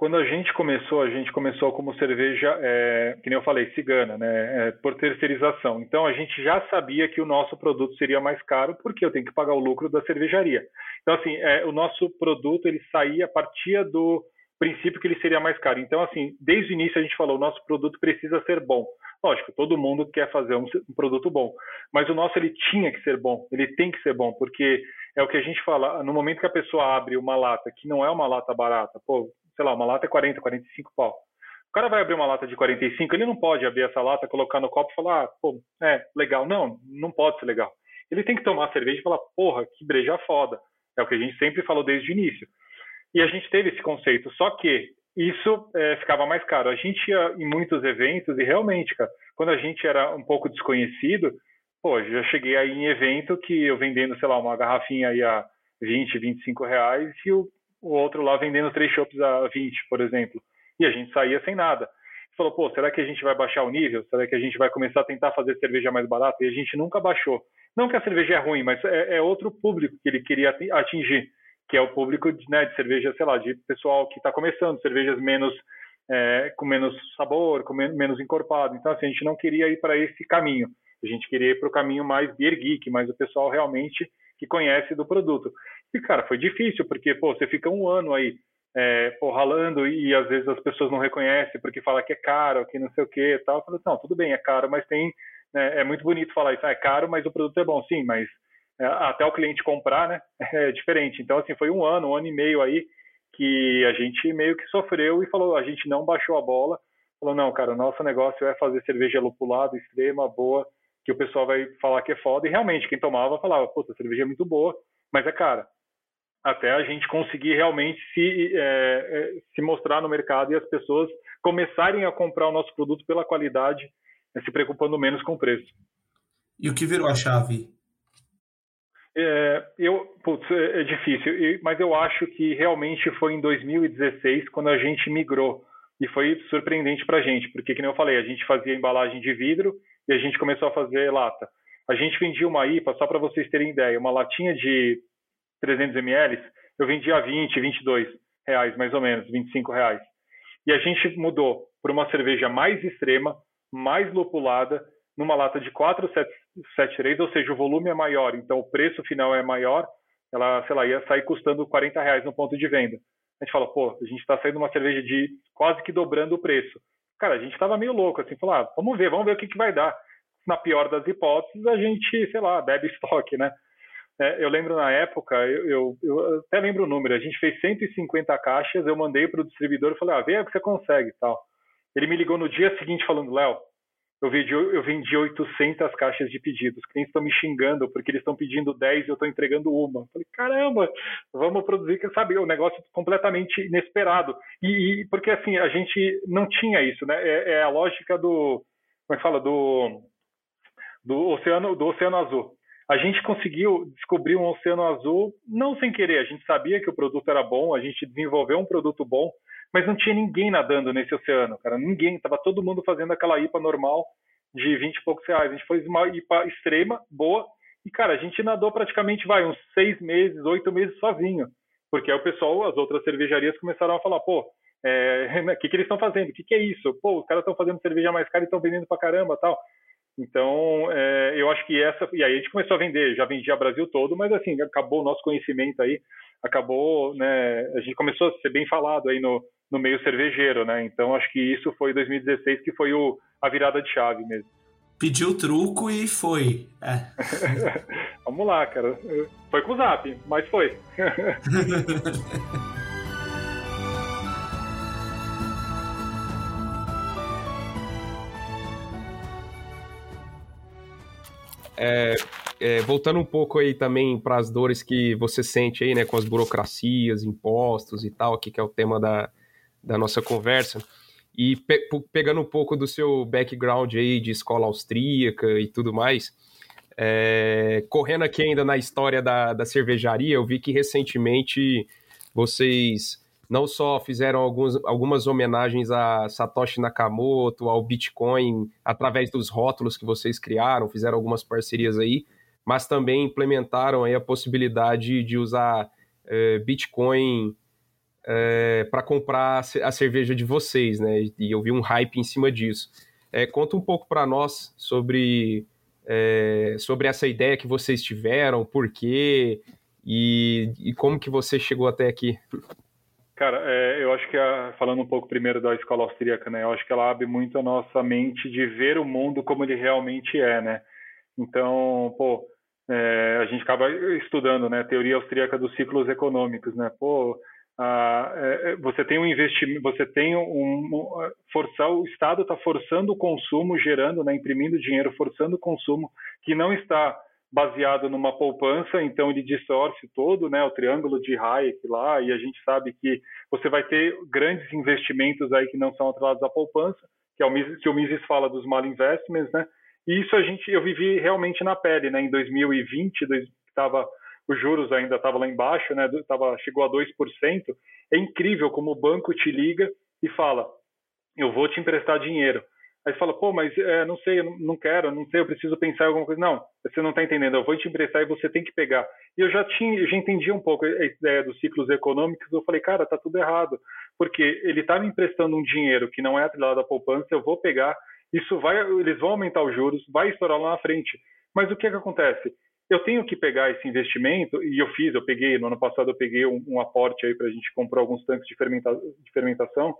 Quando a gente começou, a gente começou como cerveja, é, que nem eu falei, cigana, né, é, por terceirização. Então a gente já sabia que o nosso produto seria mais caro porque eu tenho que pagar o lucro da cervejaria. Então assim, é, o nosso produto ele saía, partia do princípio que ele seria mais caro. Então assim, desde o início a gente falou, o nosso produto precisa ser bom. Lógico, todo mundo quer fazer um, um produto bom, mas o nosso ele tinha que ser bom, ele tem que ser bom, porque é o que a gente fala, no momento que a pessoa abre uma lata que não é uma lata barata, pô, sei lá, uma lata é 40, 45 pau. O cara vai abrir uma lata de 45, ele não pode abrir essa lata, colocar no copo e falar, ah, pô, é, legal. Não, não pode ser legal. Ele tem que tomar cerveja e falar, porra, que breja foda. É o que a gente sempre falou desde o início. E a gente teve esse conceito, só que isso é, ficava mais caro. A gente ia em muitos eventos e realmente, cara, quando a gente era um pouco desconhecido, pô, já cheguei aí em evento que eu vendendo, sei lá, uma garrafinha aí a 20, 25 reais e o o outro lá vendendo três shops a 20, por exemplo. E a gente saía sem nada. Falou, pô, será que a gente vai baixar o nível? Será que a gente vai começar a tentar fazer cerveja mais barata? E a gente nunca baixou. Não que a cerveja é ruim, mas é, é outro público que ele queria atingir, que é o público de, né, de cerveja, sei lá, de pessoal que está começando, cervejas menos é, com menos sabor, com menos encorpado. Então, assim, a gente não queria ir para esse caminho. A gente queria ir para o caminho mais beer geek, mais o pessoal realmente que conhece do produto. E, cara, foi difícil, porque, pô, você fica um ano aí, é, pô, ralando e, às vezes as pessoas não reconhecem porque fala que é caro, que não sei o que e tal. Eu falei, não, tudo bem, é caro, mas tem, né, é muito bonito falar isso, ah, é caro, mas o produto é bom, sim, mas é, até o cliente comprar, né, é diferente. Então, assim, foi um ano, um ano e meio aí que a gente meio que sofreu e falou, a gente não baixou a bola, falou, não, cara, o nosso negócio é fazer cerveja lupulada, extrema, boa, que o pessoal vai falar que é foda, e realmente quem tomava falava, puta, cerveja é muito boa, mas é cara. Até a gente conseguir realmente se, é, é, se mostrar no mercado e as pessoas começarem a comprar o nosso produto pela qualidade, né, se preocupando menos com o preço. E o que virou a chave? É, eu, putz, é, é difícil, mas eu acho que realmente foi em 2016 quando a gente migrou e foi surpreendente para a gente, porque, como eu falei, a gente fazia embalagem de vidro e a gente começou a fazer lata. A gente vendia uma IPA, só para vocês terem ideia, uma latinha de 300 ml, eu vendia a 20, 22 reais, mais ou menos, 25 reais. E a gente mudou para uma cerveja mais extrema, mais lupulada, numa lata de 473, ou seja, o volume é maior, então o preço final é maior, ela, sei lá, ia sair custando 40 reais no ponto de venda. A gente fala, pô, a gente está saindo uma cerveja de quase que dobrando o preço. Cara, a gente estava meio louco, assim, falar, ah, vamos ver, vamos ver o que, que vai dar. Na pior das hipóteses, a gente, sei lá, bebe estoque, né? É, eu lembro na época, eu, eu, eu, até lembro o número, a gente fez 150 caixas, eu mandei para o distribuidor e falei, ah, vê o que você consegue tal. Ele me ligou no dia seguinte falando, Léo, eu vendi, eu vendi 800 caixas de pedidos. Os clientes estão me xingando porque eles estão pedindo 10 e eu estou entregando uma. Eu falei, caramba, vamos produzir, sabe, o um negócio completamente inesperado. E, e, porque assim, a gente não tinha isso, né? É, é, a lógica do, como é que fala, do, do oceano, do oceano azul. A gente conseguiu descobrir um oceano azul não sem querer. A gente sabia que o produto era bom, a gente desenvolveu um produto bom, mas não tinha ninguém nadando nesse oceano, cara. Ninguém, tava todo mundo fazendo aquela IPA normal de 20 e poucos reais. A gente fez uma IPA extrema, boa, e, cara, a gente nadou praticamente, vai, uns seis meses, oito meses sozinho. Porque aí o pessoal, as outras cervejarias começaram a falar, pô, o é, que, que eles estão fazendo? O que, que é isso? Pô, os caras estão fazendo cerveja mais cara e estão vendendo pra caramba tal. Então, é, eu acho que essa. E aí a gente começou a vender, já vendia Brasil todo, mas assim, acabou o nosso conhecimento aí, acabou, né? A gente começou a ser bem falado aí no, no meio cervejeiro, né? Então acho que isso foi 2016 que foi o, a virada de chave mesmo. Pediu truco e foi. É. Vamos lá, cara. Foi com o Zap, mas foi. é, é, voltando um pouco aí também para as dores que você sente aí, né, com as burocracias, impostos e tal, que, que é o tema da, da nossa conversa, e pe pegando um pouco do seu background aí de escola austríaca e tudo mais, é, correndo aqui ainda na história da, da cervejaria, eu vi que recentemente vocês não só fizeram alguns, algumas homenagens a Satoshi Nakamoto, ao Bitcoin, através dos rótulos que vocês criaram, fizeram algumas parcerias aí, mas também implementaram aí a possibilidade de usar é, Bitcoin é, para comprar a cerveja de vocês, né? E eu vi um hype em cima disso. É, conta um pouco para nós sobre, sobre essa ideia que vocês tiveram, por quê e, e como que você chegou até aqui. Cara, é, eu acho que a, falando um pouco primeiro da escola austríaca, né? Eu acho que ela abre muito a nossa mente de ver o mundo como ele realmente é, né? Então, pô, é, a gente acaba estudando, né? Teoria austríaca dos ciclos econômicos, né? Pô, a, é, é você tem um investimento, você tem um, um forçar o Estado está forçando o consumo, gerando, né? Imprimindo dinheiro, forçando o consumo que não está baseado numa poupança, então ele distorce todo, né, o triângulo de Hayek lá, e a gente sabe que você vai ter grandes investimentos aí que não são atrelados à poupança, que é o Mises, que o Mises fala dos mal investments, né? E isso a gente eu vivi realmente na pele, né, em 2020, estava os juros ainda estava lá embaixo, né, tava, chegou a 2%. É incrível como o banco te liga e fala: "Eu vou te emprestar dinheiro". Aí fala, pô, mas é, não sei, eu não quero, não sei, eu preciso pensar em alguma coisa. Não, você não está entendendo, eu vou te emprestar e você tem que pegar. E eu já tinha, já entendi um pouco a ideia dos ciclos econômicos, eu falei, cara, tá tudo errado, porque ele está me emprestando um dinheiro que não é atrelado à poupança, eu vou pegar, isso vai, eles vão aumentar os juros, vai estourar lá na frente. Mas o que é que acontece? Eu tenho que pegar esse investimento, e eu fiz, eu peguei, no ano passado eu peguei um, um aporte aí para a gente comprar alguns tanques de, fermenta, de fermentação,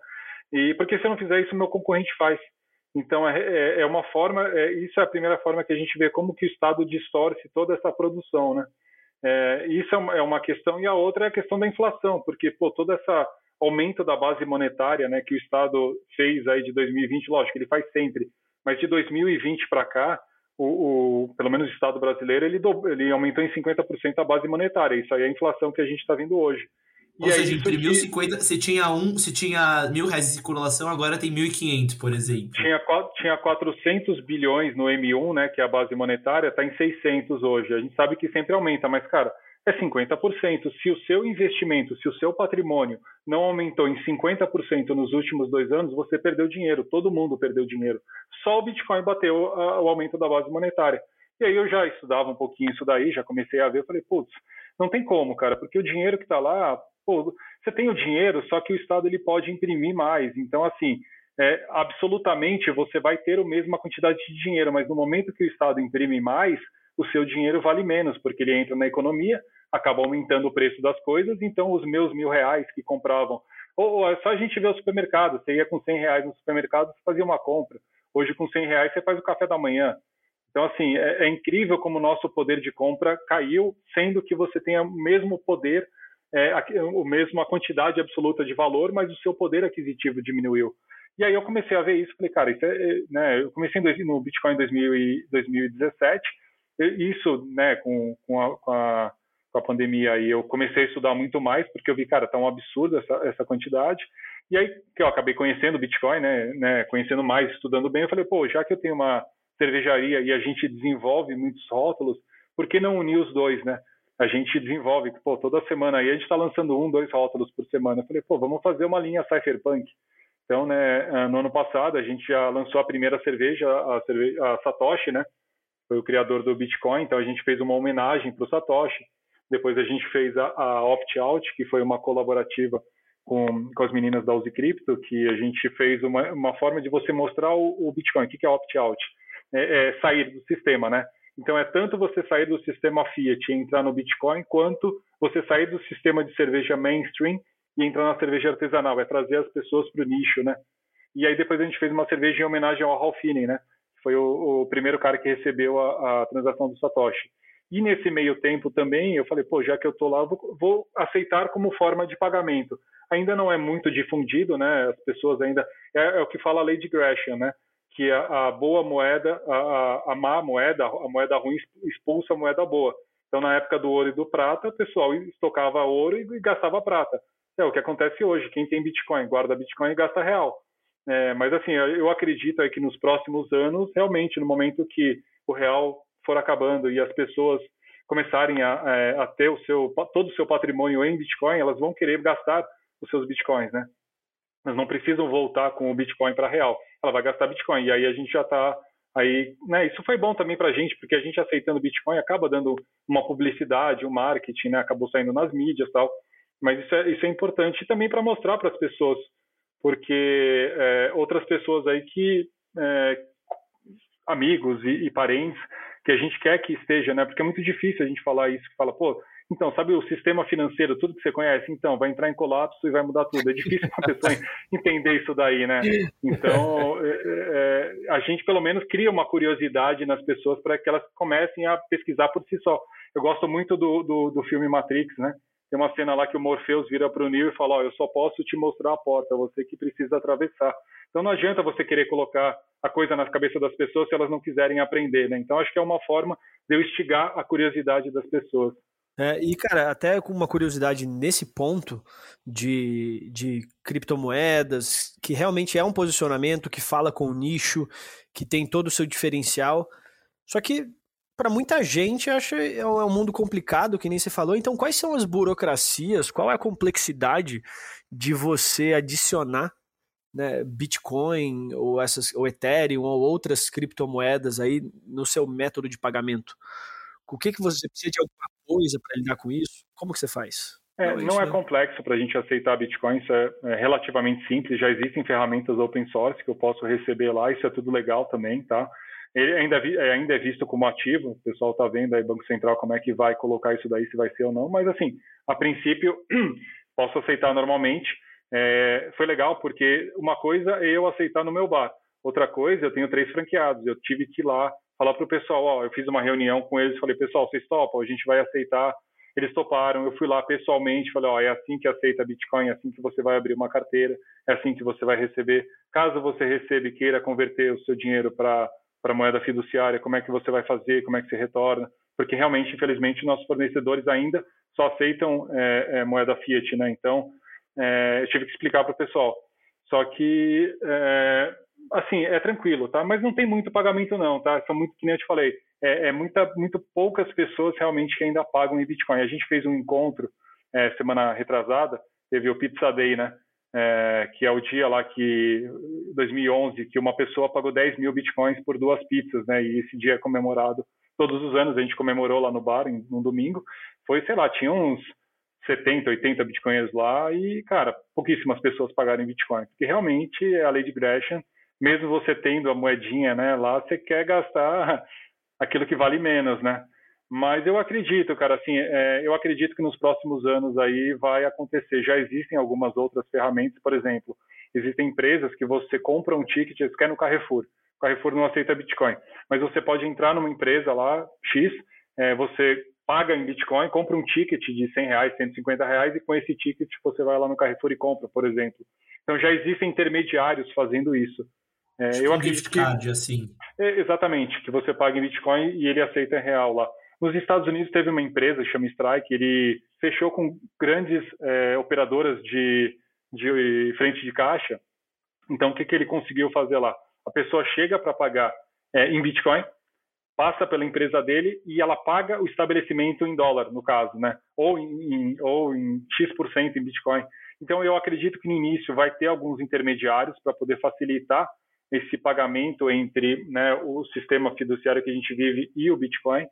e porque se eu não fizer isso, meu concorrente faz. Então, é, é, é uma forma, é, isso é a primeira forma que a gente vê como que o Estado distorce toda essa produção, né? É, isso é uma, é questão, e a outra é a questão da inflação, porque, pô, todo esse aumento da base monetária, né, que o Estado fez aí de 2020, lógico, ele faz sempre, mas de 2020 para cá, o, o, pelo menos o Estado brasileiro, ele, do, ele aumentou em 50% a base monetária, isso aí é a inflação que a gente está vendo hoje. Ou e seja, imprimiu que... 50. Se tinha, um, se tinha mil reais de circulação, agora tem 1.500, por exemplo. Tinha, tinha 400 bilhões no M1, né, que é a base monetária, está em 600 hoje. A gente sabe que sempre aumenta, mas, cara, é 50%. Se o seu investimento, se o seu patrimônio não aumentou em 50% nos últimos dois anos, você perdeu dinheiro. Todo mundo perdeu dinheiro. Só o Bitcoin bateu o aumento da base monetária. E aí eu já estudava um pouquinho isso daí, já comecei a ver, eu falei, putz, não tem como, cara, porque o dinheiro que está lá, pô, você tem o dinheiro, só que o Estado ele pode imprimir mais. Então, assim, é, absolutamente você vai ter a mesma quantidade de dinheiro, mas no momento que o Estado imprime mais, o seu dinheiro vale menos, porque ele entra na economia, acaba aumentando o preço das coisas, então os meus mil reais que compravam, ou, ou é só a gente ver o supermercado, você ia com 100 reais no supermercado, você fazia uma compra. Hoje, com 100 reais, você faz o café da manhã. Então, assim, é, é incrível como o nosso poder de compra caiu, sendo que você tem o mesmo poder é, a, o mesmo a quantidade absoluta de valor, mas o seu poder aquisitivo diminuiu. E aí eu comecei a ver isso, falei, cara, isso é, é né, eu comecei no Bitcoin em 2017, isso, né, com, com, a, com, a, com a pandemia aí, eu comecei a estudar muito mais, porque eu vi, cara, tá um absurdo essa, essa quantidade, e aí que eu acabei conhecendo o Bitcoin, né, né, conhecendo mais, estudando bem, eu falei, pô, já que eu tenho uma cervejaria e a gente desenvolve muitos rótulos, por que não unir os dois, né? a gente desenvolve, pô, toda semana aí a gente está lançando um, dois rótulos por semana. Eu falei, pô, vamos fazer uma linha Cypherpunk. Então, né, eh, no ano passado a gente já lançou a primeira cerveja, a, cerveja, a Satoshi, né? Foi o criador do Bitcoin, então a gente fez uma homenagem para o Satoshi. Depois a gente fez a, a Opt Out, que foi uma colaborativa com, com as meninas da Uzi Crypto, que a gente fez uma, uma forma de você mostrar o, o Bitcoin. O que é Opt Out? É, é sair do sistema, né? Então é tanto você sair do sistema Fiat e entrar no Bitcoin, quanto você sair do sistema de cerveja mainstream e entrar na cerveja artesanal, é trazer as pessoas para o nicho, né? E aí depois a gente fez uma cerveja em homenagem ao Ralph Finney, né? Foi o, o, primeiro cara que recebeu a, a, transação do Satoshi. E nesse meio tempo também, eu falei, pô, já que eu tô lá, vou, vou aceitar como forma de pagamento. Ainda não é muito difundido, né? As pessoas ainda é, é o que fala a de Gresham, né? Que a, a boa moeda, a, a, má moeda, a moeda ruim expulsa a moeda boa. Então, na época do ouro e do prata, o pessoal estocava ouro e, e gastava prata. É o que acontece hoje. Quem tem Bitcoin guarda Bitcoin e gasta real. É, mas assim, eu acredito aí que nos próximos anos, realmente, no momento que o real for acabando e as pessoas começarem a, é, a ter o seu, todo o seu patrimônio em Bitcoin, elas vão querer gastar os seus Bitcoins, né? Elas não precisam voltar com o Bitcoin para real. Ela vai gastar Bitcoin. E aí a gente já está aí, né? Isso foi bom também para a gente, porque a gente aceitando Bitcoin acaba dando uma publicidade, um marketing, né? Acabou saindo nas mídias, tal. Mas isso é, isso é importante também para mostrar para as pessoas porque é, outras pessoas aí que é, amigos e, e, parentes que a gente quer que esteja, né? Porque é muito difícil a gente falar isso, que fala, pô, então, sabe o sistema financeiro, tudo que você conhece, então, vai entrar em colapso e vai mudar tudo. É difícil uma pessoa entender isso daí, né? Então, é, é, a gente pelo menos cria uma curiosidade nas pessoas para que elas comecem a pesquisar por si só. Eu gosto muito do, do, do filme Matrix, né? Tem uma cena lá que o Morpheus vira para o Neo e fala: oh, Eu só posso te mostrar a porta, você que precisa atravessar. Então não adianta você querer colocar a coisa na cabeça das pessoas se elas não quiserem aprender, né? Então acho que é uma forma de eu instigar a curiosidade das pessoas. É, e, cara, até com uma curiosidade nesse ponto de, de criptomoedas, que realmente é um posicionamento que fala com o nicho, que tem todo o seu diferencial. Só que para muita gente acha é, é um mundo complicado, que nem você falou. Então, quais são as burocracias? Qual é a complexidade de você adicionar né, Bitcoin ou essas ou Ethereum ou outras criptomoedas aí no seu método de pagamento? O que que você precisa de alguma coisa para lidar com isso? Como que você faz? É, não, não é né? complexo para a gente aceitar Bitcoin, isso é, é, relativamente simples. Já existem ferramentas open source que eu posso receber lá, isso é tudo legal também, tá? Ele ainda, é, ainda é visto como ativo, o pessoal está vendo aí, Banco Central, como é que vai colocar isso daí, se vai ser ou não, mas assim, a princípio, posso aceitar normalmente. É, foi legal, porque uma coisa é eu aceitar no meu bar, outra coisa, eu tenho três franqueados, eu tive que ir lá falar para o pessoal, ó, eu fiz uma reunião com eles, falei, pessoal, vocês topam, a gente vai aceitar eles toparam, eu fui lá pessoalmente, falei, ó, é assim que aceita Bitcoin, é assim que você vai abrir uma carteira, é assim que você vai receber. Caso você receba e queira converter o seu dinheiro para para moeda fiduciária, como é que você vai fazer, como é que você retorna, porque realmente, infelizmente, nossos fornecedores ainda só aceitam é, é, moeda fiat, né? Então, é, eu tive que explicar para o pessoal. Só que, é, assim, é tranquilo, tá? Mas não tem muito pagamento não, tá? São muito, que nem eu te falei, é, é muita, muito poucas pessoas realmente que ainda pagam em Bitcoin. A gente fez um encontro é, semana retrasada, teve o Pizza Day, né? é, que é o dia lá que 2011 que uma pessoa pagou 10 mil bitcoins por duas pizzas, né? E esse dia é comemorado todos os anos. A gente comemorou lá no bar em, num domingo. Foi, sei lá, tinha uns 70, 80 bitcoins lá e, cara, pouquíssimas pessoas pagaram em bitcoin, porque realmente é a lei de Gresham. Mesmo você tendo a moedinha, né? Lá você quer gastar aquilo que vale menos, né? Mas eu acredito, cara, assim, é, eu acredito que nos próximos anos aí vai acontecer. Já existem algumas outras ferramentas, por exemplo, existem empresas que você compra um ticket, você quer no Carrefour. O Carrefour não aceita Bitcoin, mas você pode entrar numa empresa lá, X, é, você paga em Bitcoin, compra um ticket de 100 reais, 150 reais e com esse ticket você vai lá no Carrefour e compra, por exemplo. Então já existem intermediários fazendo isso. É, eu acredito que, assim. É, exatamente, que você paga em Bitcoin e ele aceita em real lá. Nos Estados Unidos teve uma empresa, chama Strike, ele fechou com grandes é, operadoras de, de frente de caixa. Então, o que, que ele conseguiu fazer lá? A pessoa chega para pagar é, em Bitcoin, passa pela empresa dele e ela paga o estabelecimento em dólar, no caso, né? Ou em, ou em X% em Bitcoin. Então, eu acredito que no início vai ter alguns intermediários para poder facilitar esse pagamento entre né, o sistema fiduciário que a gente vive e o Bitcoin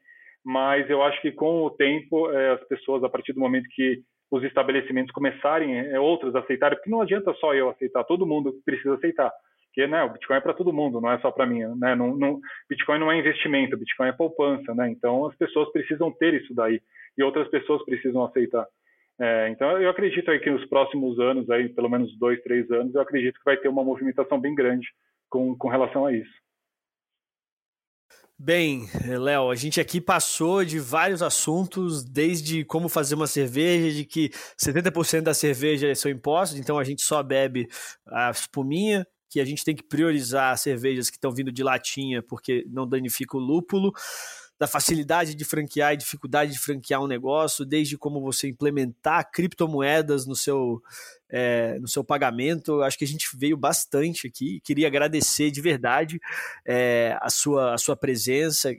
mas eu acho que com o tempo é, as pessoas, a partir do momento que os estabelecimentos começarem, é, outros aceitarem, porque não adianta só eu aceitar, todo mundo precisa aceitar, porque né, o Bitcoin é para todo mundo, não é só para mim, né? Não, não, Bitcoin não é investimento, Bitcoin é poupança, né? Então as pessoas precisam ter isso daí e outras pessoas precisam aceitar. É, então eu acredito aí que nos próximos anos, aí pelo menos dois, três anos, eu acredito que vai ter uma movimentação bem grande com, com relação a isso. Bem, Léo, a gente aqui passou de vários assuntos, desde como fazer uma cerveja, de que 70% da cerveja são impostos, então a gente só bebe a espuminha, que a gente tem que priorizar cervejas que estão vindo de latinha porque não danifica o lúpulo, da facilidade de franquear e dificuldade de franquear um negócio, desde como você implementar criptomoedas no seu, é, no seu pagamento. Acho que a gente veio bastante aqui. Queria agradecer de verdade é, a, sua, a sua presença,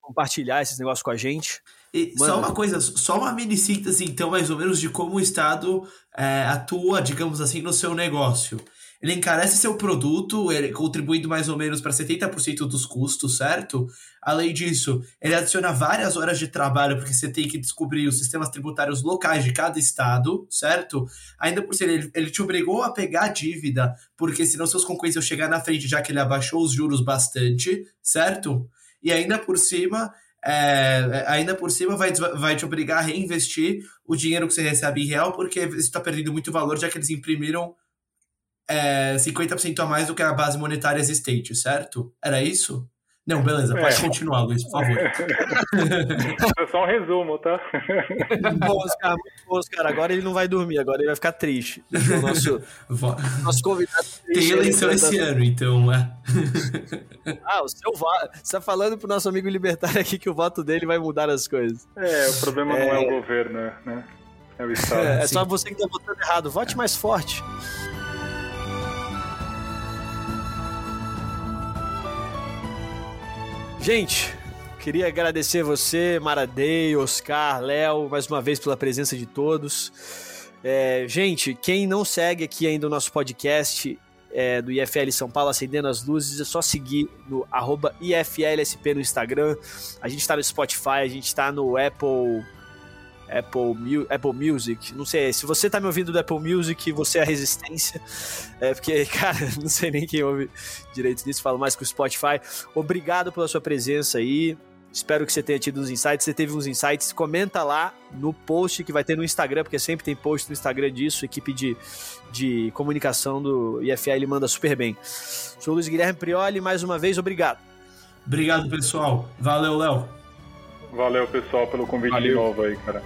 compartilhar esses negócios com a gente. E Mano. só uma coisa, só uma mini síntese, então, mais ou menos, de como o Estado é, atua, digamos assim, no seu negócio ele encarece seu produto, ele, contribuindo mais ou menos para 70% dos custos, certo? Além disso, ele adiciona várias horas de trabalho, porque você tem que descobrir os sistemas tributários locais de cada estado, certo? Ainda por ser ele, ele te obrigou a pegar a dívida, porque senão seus concorrentes iam chegar na frente, já que ele abaixou os juros bastante, certo? E ainda por cima, é, ainda por cima vai, vai te obrigar a reinvestir o dinheiro que você recebe em real, porque você está perdendo muito valor, já que eles imprimiram é, 50% a mais do que a base monetária existente, certo? Era isso? Não, beleza, pode é. continuar, Luiz, por favor. É só um resumo, tá? bom, Oscar, muito bom, Oscar. Agora ele não vai dormir, agora ele vai ficar triste. O nosso, nosso convidado. Tem eleição esse tá... ano, então, é. ah, o seu voto. Você tá falando pro nosso amigo libertário aqui que o voto dele vai mudar as coisas. É, o problema é... não é o governo, né? É o Estado. É, é só você que tá votando errado. Vote mais forte. Gente, queria agradecer você, Maradei, Oscar, Léo, mais uma vez pela presença de todos. É, gente, quem não segue aqui ainda o nosso podcast é, do IFL São Paulo Acendendo as Luzes, é só seguir no IFLSP no Instagram. A gente está no Spotify, a gente está no Apple Apple, Apple Music. Não sei, se você tá me ouvindo do Apple Music, você é a resistência. É porque, cara, não sei nem quem ouve direito disso, falo mais com o Spotify. Obrigado pela sua presença aí. Espero que você tenha tido uns insights. Você teve uns insights, comenta lá no post que vai ter no Instagram, porque sempre tem post no Instagram disso. A equipe de, de comunicação do IFL manda super bem. Sou o Luiz Guilherme Prioli, mais uma vez, obrigado. Obrigado, pessoal. Valeu, Léo. Valeu, pessoal, pelo convite Valeu. de novo aí, cara.